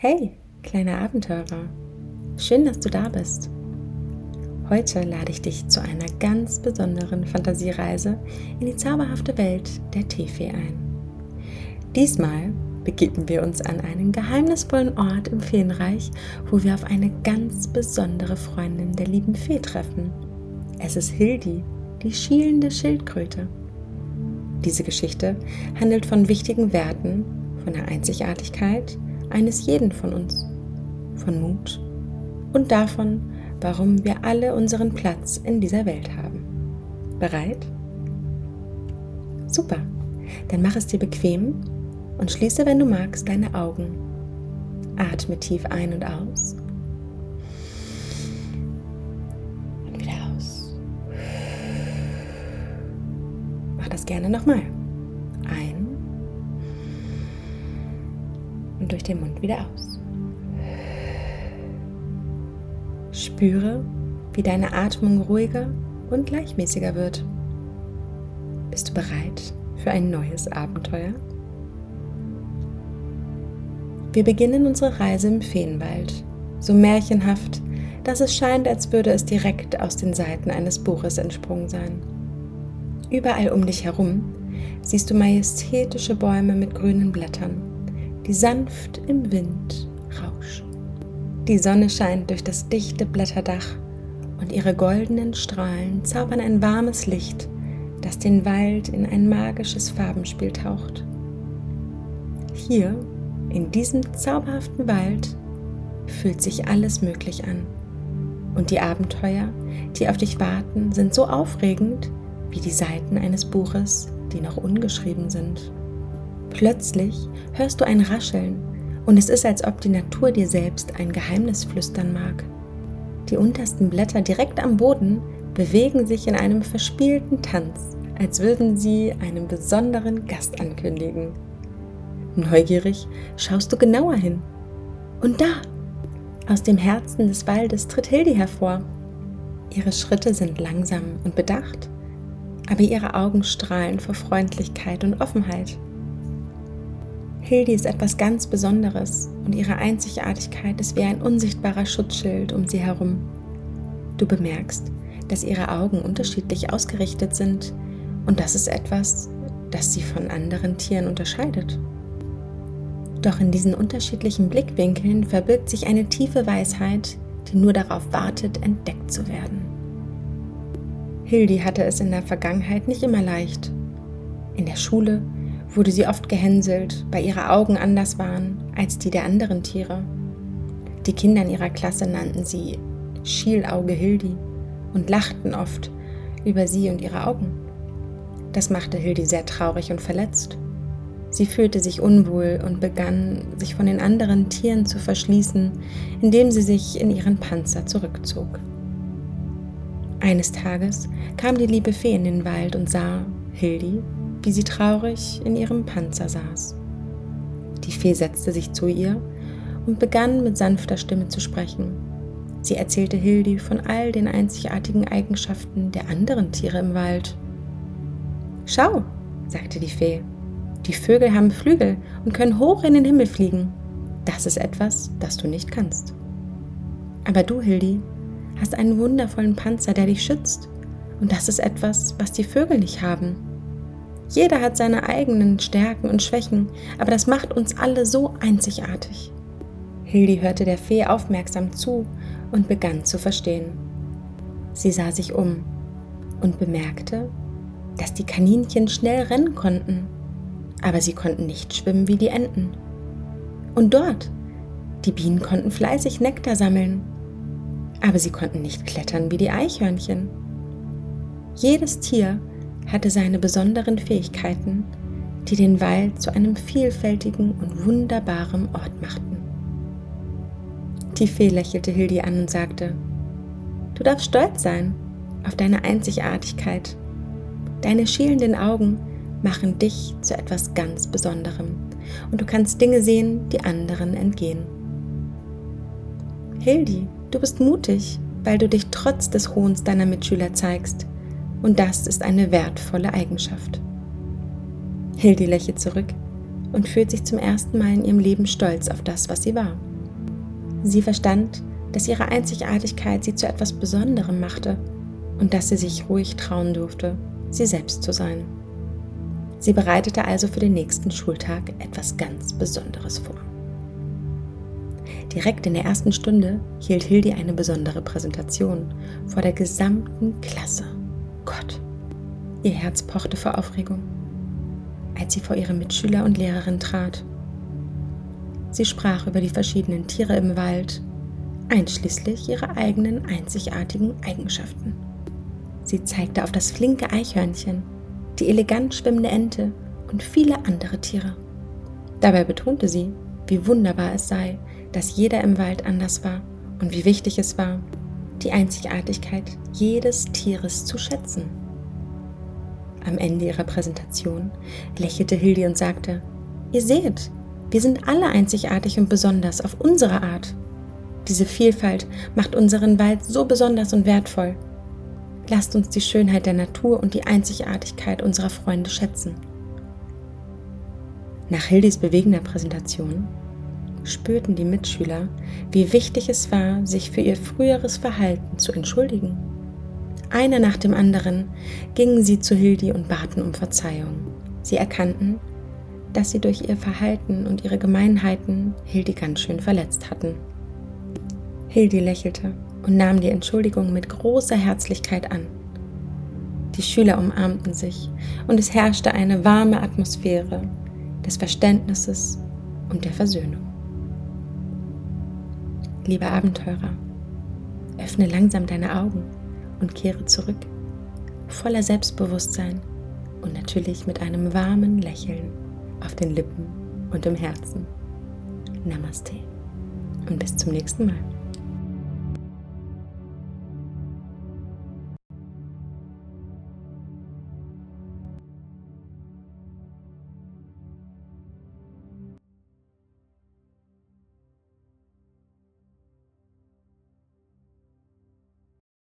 Hey, kleiner Abenteurer, schön, dass du da bist. Heute lade ich dich zu einer ganz besonderen Fantasiereise in die zauberhafte Welt der Teefee ein. Diesmal begeben wir uns an einen geheimnisvollen Ort im Feenreich, wo wir auf eine ganz besondere Freundin der lieben Fee treffen. Es ist Hildi, die schielende Schildkröte. Diese Geschichte handelt von wichtigen Werten, von der Einzigartigkeit, eines jeden von uns, von Mut und davon, warum wir alle unseren Platz in dieser Welt haben. Bereit? Super, dann mach es dir bequem und schließe, wenn du magst, deine Augen. Atme tief ein und aus. Und wieder aus. Mach das gerne nochmal. Und durch den Mund wieder aus. Spüre, wie deine Atmung ruhiger und gleichmäßiger wird. Bist du bereit für ein neues Abenteuer? Wir beginnen unsere Reise im Feenwald, so märchenhaft, dass es scheint, als würde es direkt aus den Seiten eines Buches entsprungen sein. Überall um dich herum siehst du majestätische Bäume mit grünen Blättern die sanft im Wind rauschen. Die Sonne scheint durch das dichte Blätterdach und ihre goldenen Strahlen zaubern ein warmes Licht, das den Wald in ein magisches Farbenspiel taucht. Hier, in diesem zauberhaften Wald, fühlt sich alles möglich an. Und die Abenteuer, die auf dich warten, sind so aufregend wie die Seiten eines Buches, die noch ungeschrieben sind. Plötzlich hörst du ein Rascheln und es ist, als ob die Natur dir selbst ein Geheimnis flüstern mag. Die untersten Blätter direkt am Boden bewegen sich in einem verspielten Tanz, als würden sie einen besonderen Gast ankündigen. Neugierig schaust du genauer hin. Und da, aus dem Herzen des Waldes tritt Hildi hervor. Ihre Schritte sind langsam und bedacht, aber ihre Augen strahlen vor Freundlichkeit und Offenheit. Hildi ist etwas ganz Besonderes und ihre Einzigartigkeit ist wie ein unsichtbarer Schutzschild um sie herum. Du bemerkst, dass ihre Augen unterschiedlich ausgerichtet sind und das ist etwas, das sie von anderen Tieren unterscheidet. Doch in diesen unterschiedlichen Blickwinkeln verbirgt sich eine tiefe Weisheit, die nur darauf wartet, entdeckt zu werden. Hildi hatte es in der Vergangenheit nicht immer leicht. In der Schule wurde sie oft gehänselt, weil ihre Augen anders waren als die der anderen Tiere. Die Kinder in ihrer Klasse nannten sie Schielauge Hildi und lachten oft über sie und ihre Augen. Das machte Hildi sehr traurig und verletzt. Sie fühlte sich unwohl und begann, sich von den anderen Tieren zu verschließen, indem sie sich in ihren Panzer zurückzog. Eines Tages kam die liebe Fee in den Wald und sah Hildi wie sie traurig in ihrem Panzer saß. Die Fee setzte sich zu ihr und begann mit sanfter Stimme zu sprechen. Sie erzählte Hildi von all den einzigartigen Eigenschaften der anderen Tiere im Wald. Schau, sagte die Fee, die Vögel haben Flügel und können hoch in den Himmel fliegen. Das ist etwas, das du nicht kannst. Aber du, Hildi, hast einen wundervollen Panzer, der dich schützt. Und das ist etwas, was die Vögel nicht haben. Jeder hat seine eigenen Stärken und Schwächen, aber das macht uns alle so einzigartig. Hildi hörte der Fee aufmerksam zu und begann zu verstehen. Sie sah sich um und bemerkte, dass die Kaninchen schnell rennen konnten, aber sie konnten nicht schwimmen wie die Enten. Und dort, die Bienen konnten fleißig Nektar sammeln, aber sie konnten nicht klettern wie die Eichhörnchen. Jedes Tier hatte seine besonderen Fähigkeiten, die den Wald zu einem vielfältigen und wunderbaren Ort machten. Die Fee lächelte Hildi an und sagte, Du darfst stolz sein auf deine Einzigartigkeit. Deine schielenden Augen machen dich zu etwas ganz Besonderem und du kannst Dinge sehen, die anderen entgehen. Hildi, du bist mutig, weil du dich trotz des Hohns deiner Mitschüler zeigst und das ist eine wertvolle Eigenschaft. Hildi lächelt zurück und fühlt sich zum ersten Mal in ihrem Leben stolz auf das, was sie war. Sie verstand, dass ihre Einzigartigkeit sie zu etwas Besonderem machte und dass sie sich ruhig trauen durfte, sie selbst zu sein. Sie bereitete also für den nächsten Schultag etwas ganz Besonderes vor. Direkt in der ersten Stunde hielt Hildi eine besondere Präsentation vor der gesamten Klasse. Gott, ihr Herz pochte vor Aufregung, als sie vor ihre Mitschüler und Lehrerin trat. Sie sprach über die verschiedenen Tiere im Wald, einschließlich ihrer eigenen einzigartigen Eigenschaften. Sie zeigte auf das flinke Eichhörnchen, die elegant schwimmende Ente und viele andere Tiere. Dabei betonte sie, wie wunderbar es sei, dass jeder im Wald anders war und wie wichtig es war, die Einzigartigkeit jedes Tieres zu schätzen. Am Ende ihrer Präsentation lächelte Hildi und sagte, Ihr seht, wir sind alle einzigartig und besonders auf unsere Art. Diese Vielfalt macht unseren Wald so besonders und wertvoll. Lasst uns die Schönheit der Natur und die Einzigartigkeit unserer Freunde schätzen. Nach Hildis bewegender Präsentation spürten die Mitschüler, wie wichtig es war, sich für ihr früheres Verhalten zu entschuldigen. Einer nach dem anderen gingen sie zu Hildi und baten um Verzeihung. Sie erkannten, dass sie durch ihr Verhalten und ihre Gemeinheiten Hildi ganz schön verletzt hatten. Hildi lächelte und nahm die Entschuldigung mit großer Herzlichkeit an. Die Schüler umarmten sich und es herrschte eine warme Atmosphäre des Verständnisses und der Versöhnung. Lieber Abenteurer, öffne langsam deine Augen und kehre zurück, voller Selbstbewusstsein und natürlich mit einem warmen Lächeln auf den Lippen und im Herzen. Namaste und bis zum nächsten Mal.